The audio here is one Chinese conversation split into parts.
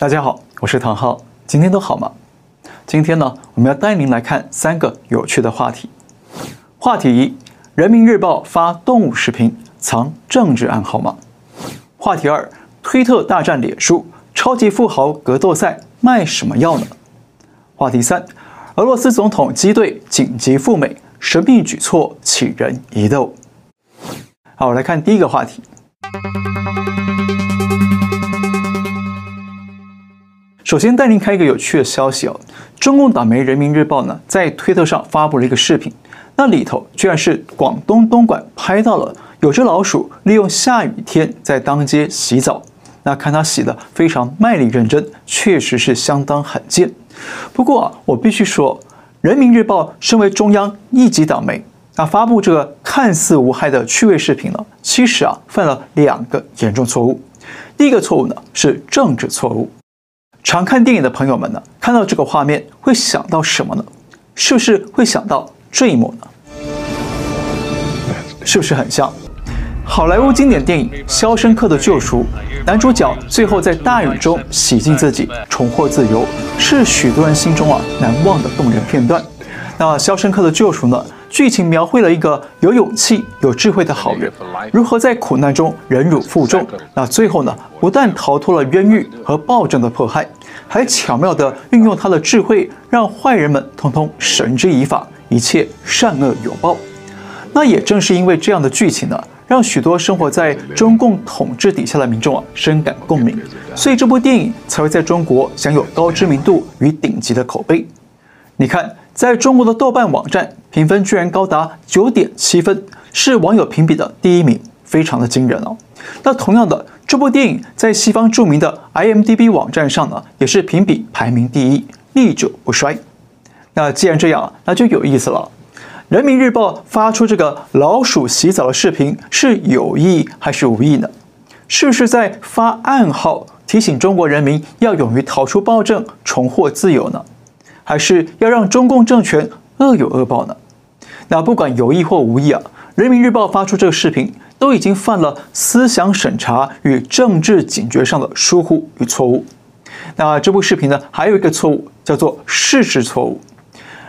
大家好，我是唐浩，今天都好吗？今天呢，我们要带您来看三个有趣的话题。话题一：人民日报发动物视频，藏政治暗号吗？话题二：推特大战脸书，超级富豪格斗赛卖什么药呢？话题三：俄罗斯总统机队紧急赴美，神秘举措起人疑窦。好，我来看第一个话题。首先带您看一个有趣的消息哦，中共党媒《人民日报》呢在推特上发布了一个视频，那里头居然是广东东莞拍到了有只老鼠利用下雨天在当街洗澡，那看它洗得非常卖力认真，确实是相当罕见。不过啊，我必须说，《人民日报》身为中央一级党媒，那发布这个看似无害的趣味视频呢，其实啊犯了两个严重错误。第一个错误呢是政治错误。常看电影的朋友们呢，看到这个画面会想到什么呢？是不是会想到这一幕呢？是不是很像好莱坞经典电影《肖申克的救赎》？男主角最后在大雨中洗净自己，重获自由，是许多人心中啊难忘的动人片段。那《肖申克的救赎》呢？剧情描绘了一个有勇气、有智慧的好人，如何在苦难中忍辱负重。那最后呢，不但逃脱了冤狱和暴政的迫害，还巧妙地运用他的智慧，让坏人们通通绳之以法，一切善恶有报。那也正是因为这样的剧情呢，让许多生活在中共统治底下的民众啊深感共鸣，所以这部电影才会在中国享有高知名度与顶级的口碑。你看。在中国的豆瓣网站评分居然高达九点七分，是网友评比的第一名，非常的惊人哦。那同样的，这部电影在西方著名的 IMDB 网站上呢，也是评比排名第一，历久不衰。那既然这样，那就有意思了。人民日报发出这个老鼠洗澡的视频，是有意还是无意呢？是不是在发暗号，提醒中国人民要勇于逃出暴政，重获自由呢？还是要让中共政权恶有恶报呢？那不管有意或无意啊，人民日报发出这个视频，都已经犯了思想审查与政治警觉上的疏忽与错误。那这部视频呢，还有一个错误，叫做事实错误。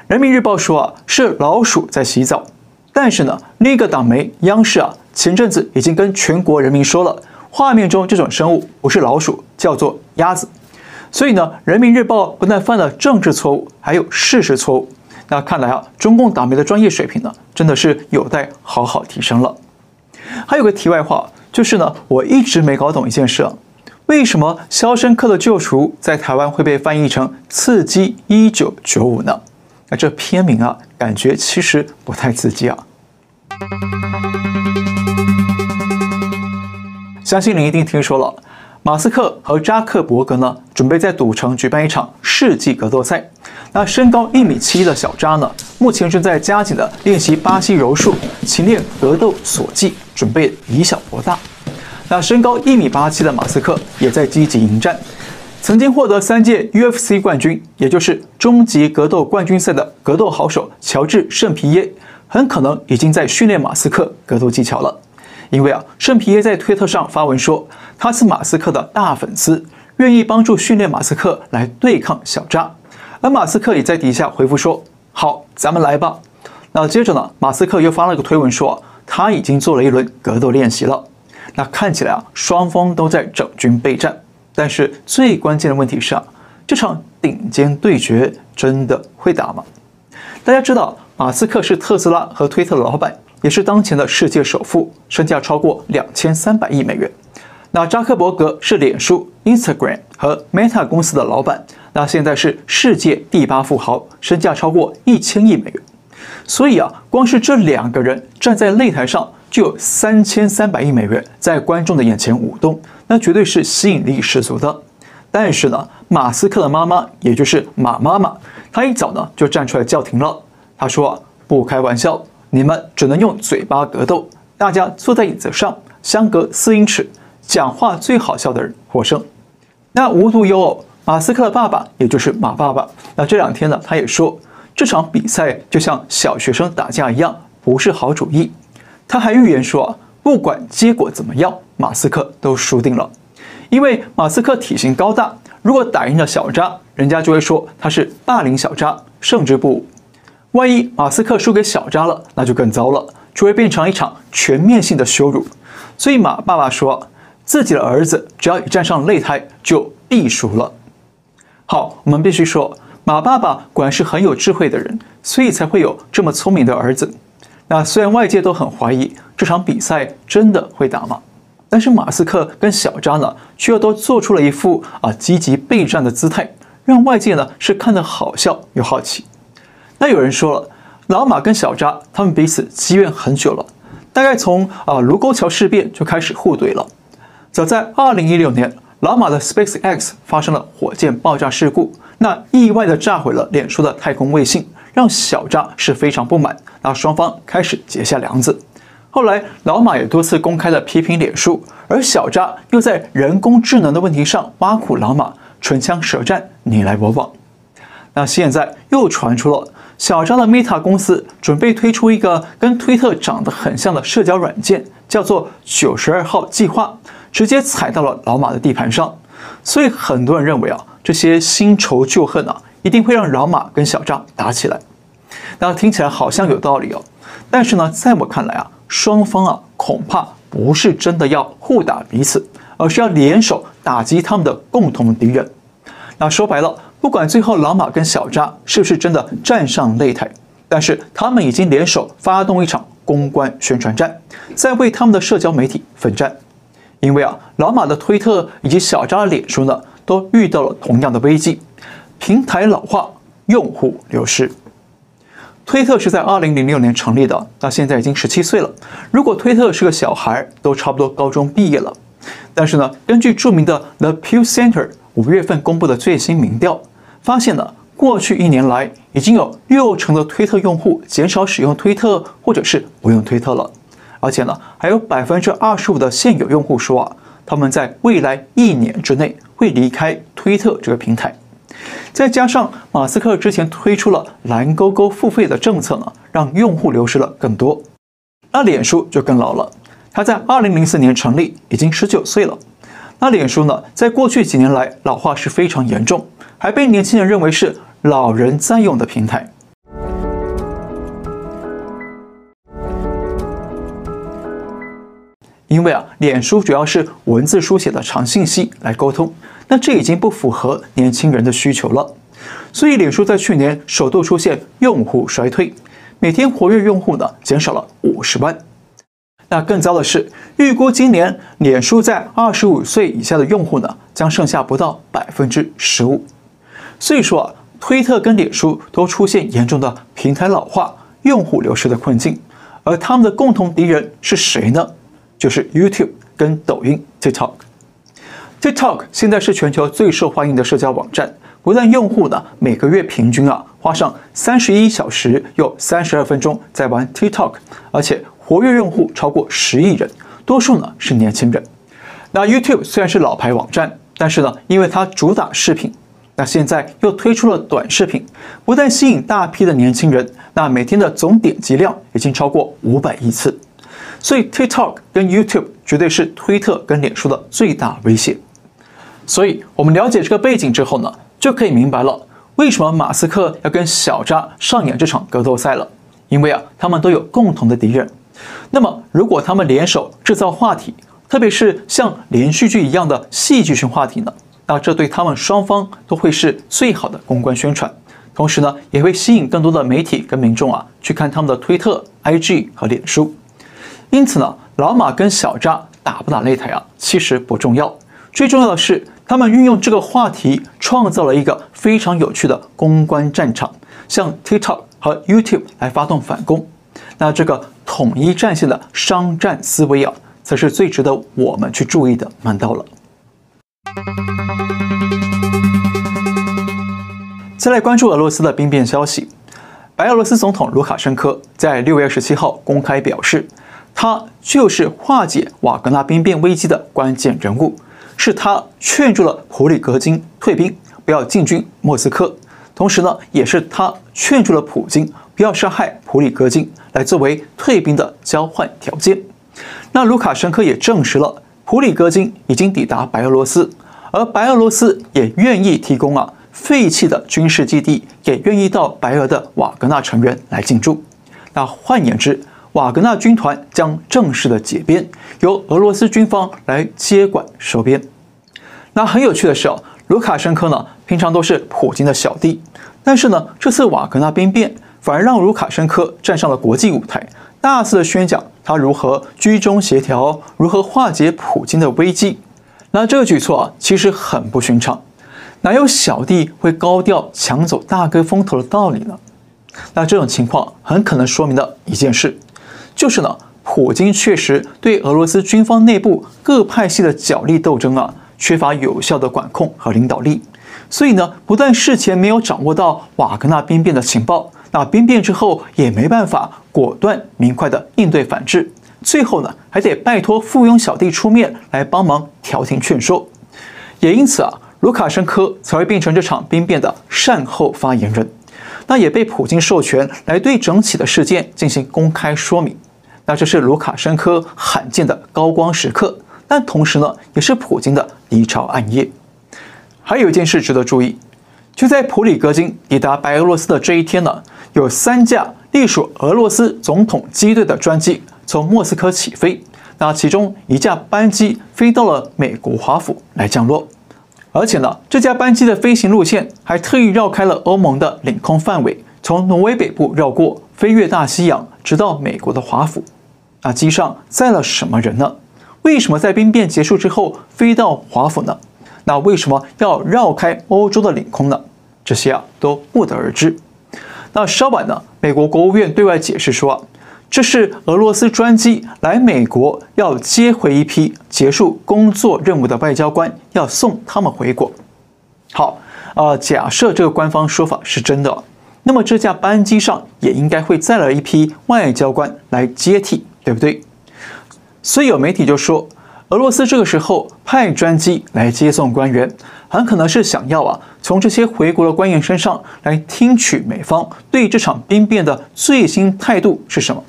人民日报说啊，是老鼠在洗澡，但是呢，另一个党媒央视啊，前阵子已经跟全国人民说了，画面中这种生物不是老鼠，叫做鸭子。所以呢，人民日报不但犯了政治错误，还有事实错误。那看来啊，中共党媒的专业水平呢，真的是有待好好提升了。还有个题外话，就是呢，我一直没搞懂一件事啊，为什么《肖申克的救赎》在台湾会被翻译成《刺激一九九五》呢？那这片名啊，感觉其实不太刺激啊。相信您一定听说了。马斯克和扎克伯格呢，准备在赌城举办一场世纪格斗赛。那身高一米七的小扎呢，目前正在加紧的练习巴西柔术，勤练格斗索技，准备以小博大。那身高一米八七的马斯克也在积极迎战。曾经获得三届 UFC 冠军，也就是终极格斗冠军赛的格斗好手乔治圣皮耶，很可能已经在训练马斯克格斗技巧了。因为啊，圣皮耶在推特上发文说，他是马斯克的大粉丝，愿意帮助训练马斯克来对抗小扎。而马斯克也在底下回复说：“好，咱们来吧。”那接着呢，马斯克又发了个推文说，他已经做了一轮格斗练习了。那看起来啊，双方都在整军备战。但是最关键的问题是啊，这场顶尖对决真的会打吗？大家知道，马斯克是特斯拉和推特的老板。也是当前的世界首富，身价超过两千三百亿美元。那扎克伯格是脸书、Instagram 和 Meta 公司的老板，那现在是世界第八富豪，身价超过一千亿美元。所以啊，光是这两个人站在擂台上，就有三千三百亿美元在观众的眼前舞动，那绝对是吸引力十足的。但是呢，马斯克的妈妈，也就是马妈妈，她一早呢就站出来叫停了。她说：“不开玩笑。”你们只能用嘴巴格斗，大家坐在椅子上，相隔四英尺，讲话最好笑的人获胜。那无独有偶，马斯克的爸爸，也就是马爸爸，那这两天呢，他也说这场比赛就像小学生打架一样，不是好主意。他还预言说，不管结果怎么样，马斯克都输定了，因为马斯克体型高大，如果打赢了小扎，人家就会说他是霸凌小扎，胜之不武。万一马斯克输给小扎了，那就更糟了，就会变成一场全面性的羞辱。所以马爸爸说，自己的儿子只要一站上擂台，就必输了。好，我们必须说，马爸爸果然是很有智慧的人，所以才会有这么聪明的儿子。那虽然外界都很怀疑这场比赛真的会打吗？但是马斯克跟小扎呢，却又都做出了一副啊积极备战的姿态，让外界呢是看得好笑又好奇。那有人说了，老马跟小扎他们彼此积怨很久了，大概从啊卢沟桥事变就开始互怼了。早在二零一六年，老马的 SpaceX 发生了火箭爆炸事故，那意外的炸毁了脸书的太空卫星，让小扎是非常不满，那双方开始结下梁子。后来，老马也多次公开的批评脸书，而小扎又在人工智能的问题上挖苦老马，唇枪舌战，你来我往。那现在又传出了小张的 Meta 公司准备推出一个跟推特长得很像的社交软件，叫做“九十二号计划”，直接踩到了老马的地盘上。所以很多人认为啊，这些新仇旧恨啊，一定会让老马跟小张打起来。那听起来好像有道理哦，但是呢，在我看来啊。双方啊，恐怕不是真的要互打彼此，而是要联手打击他们的共同敌人。那说白了，不管最后老马跟小扎是不是真的站上擂台，但是他们已经联手发动一场公关宣传战，在为他们的社交媒体奋战。因为啊，老马的推特以及小扎的脸书呢，都遇到了同样的危机：平台老化，用户流失。推特是在二零零六年成立的，到现在已经十七岁了。如果推特是个小孩，都差不多高中毕业了。但是呢，根据著名的 The Pew Center 五月份公布的最新民调，发现了过去一年来已经有六成的推特用户减少使用推特，或者是不用推特了。而且呢，还有百分之二十五的现有用户说啊，他们在未来一年之内会离开推特这个平台。再加上马斯克之前推出了蓝勾勾付费的政策呢，让用户流失了更多。那脸书就更老了，它在二零零四年成立，已经十九岁了。那脸书呢，在过去几年来老化是非常严重，还被年轻人认为是老人在用的平台。因为啊，脸书主要是文字书写的长信息来沟通。那这已经不符合年轻人的需求了，所以脸书在去年首度出现用户衰退，每天活跃用户呢减少了五十万。那更糟的是，预估今年脸书在二十五岁以下的用户呢将剩下不到百分之十五。所以说啊，推特跟脸书都出现严重的平台老化、用户流失的困境，而他们的共同敌人是谁呢？就是 YouTube 跟抖音 TikTok。TikTok 现在是全球最受欢迎的社交网站，不但用户呢每个月平均啊花上三十一小时又三十二分钟在玩 TikTok，而且活跃用户超过十亿人，多数呢是年轻人。那 YouTube 虽然是老牌网站，但是呢因为它主打视频，那现在又推出了短视频，不但吸引大批的年轻人，那每天的总点击量已经超过五百亿次，所以 TikTok 跟 YouTube 绝对是推特跟脸书的最大威胁。所以，我们了解这个背景之后呢，就可以明白了为什么马斯克要跟小扎上演这场格斗赛了。因为啊，他们都有共同的敌人。那么，如果他们联手制造话题，特别是像连续剧一样的戏剧性话题呢，那这对他们双方都会是最好的公关宣传。同时呢，也会吸引更多的媒体跟民众啊去看他们的推特、IG 和脸书。因此呢，老马跟小扎打不打擂台啊，其实不重要。最重要的是，他们运用这个话题，创造了一个非常有趣的公关战场，向 TikTok 和 YouTube 来发动反攻。那这个统一战线的商战思维啊，才是最值得我们去注意的门道了。再来关注俄罗斯的兵变消息，白俄罗斯总统卢卡申科在六月二十七号公开表示，他就是化解瓦格纳兵变危机的关键人物。是他劝住了普里戈金退兵，不要进军莫斯科。同时呢，也是他劝住了普京不要杀害普里戈金，来作为退兵的交换条件。那卢卡申科也证实了普里戈金已经抵达白俄罗斯，而白俄罗斯也愿意提供啊废弃的军事基地给愿意到白俄的瓦格纳成员来进驻。那换言之，瓦格纳军团将正式的解编，由俄罗斯军方来接管收编。那很有趣的是哦，卢卡申科呢平常都是普京的小弟，但是呢这次瓦格纳兵变反而让卢卡申科站上了国际舞台，大肆的宣讲他如何居中协调，如何化解普京的危机。那这个举措啊其实很不寻常，哪有小弟会高调抢走大哥风头的道理呢？那这种情况很可能说明了一件事。就是呢，普京确实对俄罗斯军方内部各派系的角力斗争啊，缺乏有效的管控和领导力，所以呢，不但事前没有掌握到瓦格纳兵变的情报，那兵变之后也没办法果断明快的应对反制，最后呢，还得拜托附庸小弟出面来帮忙调停劝说，也因此啊，卢卡申科才会变成这场兵变的善后发言人，那也被普京授权来对整起的事件进行公开说明。那这是卢卡申科罕见的高光时刻，但同时呢，也是普京的离巢暗夜。还有一件事值得注意，就在普里戈金抵达白俄罗斯的这一天呢，有三架隶属俄罗斯总统机队的专机从莫斯科起飞。那其中一架班机飞到了美国华府来降落，而且呢，这架班机的飞行路线还特意绕开了欧盟的领空范围，从挪威北部绕过，飞越大西洋，直到美国的华府。那机上载了什么人呢？为什么在兵变结束之后飞到华府呢？那为什么要绕开欧洲的领空呢？这些啊都不得而知。那稍晚呢，美国国务院对外解释说，这是俄罗斯专机来美国要接回一批结束工作任务的外交官，要送他们回国。好，呃，假设这个官方说法是真的，那么这架班机上也应该会再来一批外交官来接替。对不对？所以有媒体就说，俄罗斯这个时候派专机来接送官员，很可能是想要啊，从这些回国的官员身上来听取美方对这场兵变的最新态度是什么。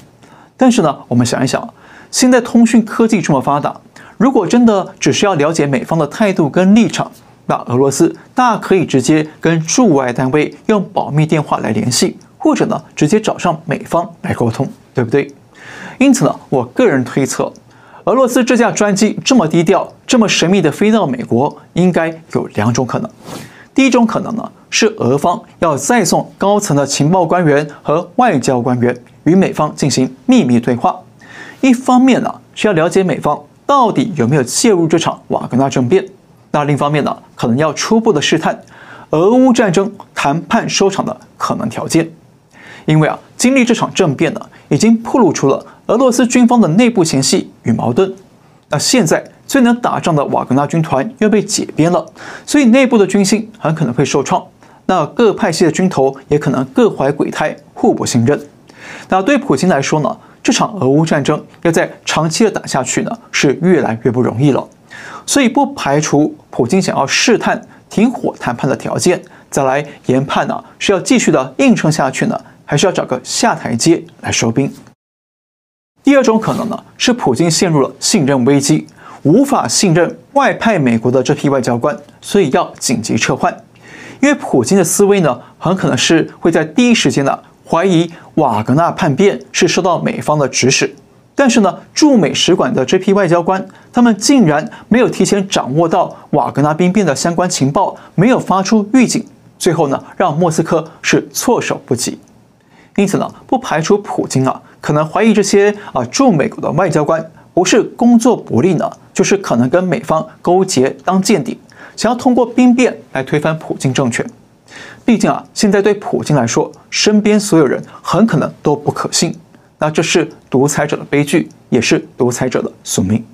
但是呢，我们想一想，现在通讯科技这么发达，如果真的只是要了解美方的态度跟立场，那俄罗斯大可以直接跟驻外单位用保密电话来联系，或者呢，直接找上美方来沟通，对不对？因此呢，我个人推测，俄罗斯这架专机这么低调、这么神秘的飞到美国，应该有两种可能。第一种可能呢，是俄方要再送高层的情报官员和外交官员与美方进行秘密对话。一方面呢，是要了解美方到底有没有介入这场瓦格纳政变；那另一方面呢，可能要初步的试探俄乌战争谈判收场的可能条件。因为啊，经历这场政变呢，已经暴露出了俄罗斯军方的内部嫌隙与矛盾。那现在最能打仗的瓦格纳军团又被解编了，所以内部的军心很可能会受创。那各派系的军头也可能各怀鬼胎，互不信任。那对普京来说呢，这场俄乌战争要再长期的打下去呢，是越来越不容易了。所以不排除普京想要试探停火谈判的条件，再来研判呢，是要继续的硬撑下去呢，还是要找个下台阶来收兵。第二种可能呢，是普京陷入了信任危机，无法信任外派美国的这批外交官，所以要紧急撤换。因为普京的思维呢，很可能是会在第一时间呢怀疑瓦格纳叛变是受到美方的指使，但是呢，驻美使馆的这批外交官，他们竟然没有提前掌握到瓦格纳兵变的相关情报，没有发出预警，最后呢，让莫斯科是措手不及。因此呢，不排除普京啊可能怀疑这些啊驻美国的外交官不是工作不力呢，就是可能跟美方勾结当间谍，想要通过兵变来推翻普京政权。毕竟啊，现在对普京来说，身边所有人很可能都不可信。那这是独裁者的悲剧，也是独裁者的宿命。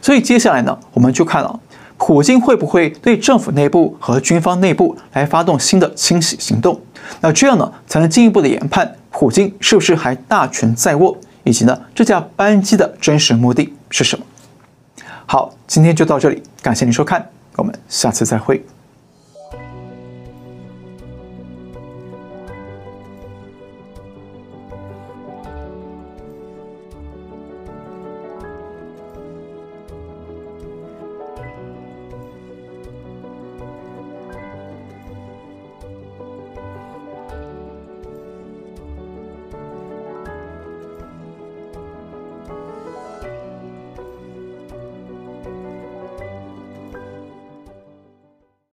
所以接下来呢，我们就看了普京会不会对政府内部和军方内部来发动新的清洗行动。那这样呢，才能进一步的研判普京是不是还大权在握，以及呢，这架班机的真实目的是什么？好，今天就到这里，感谢您收看，我们下次再会。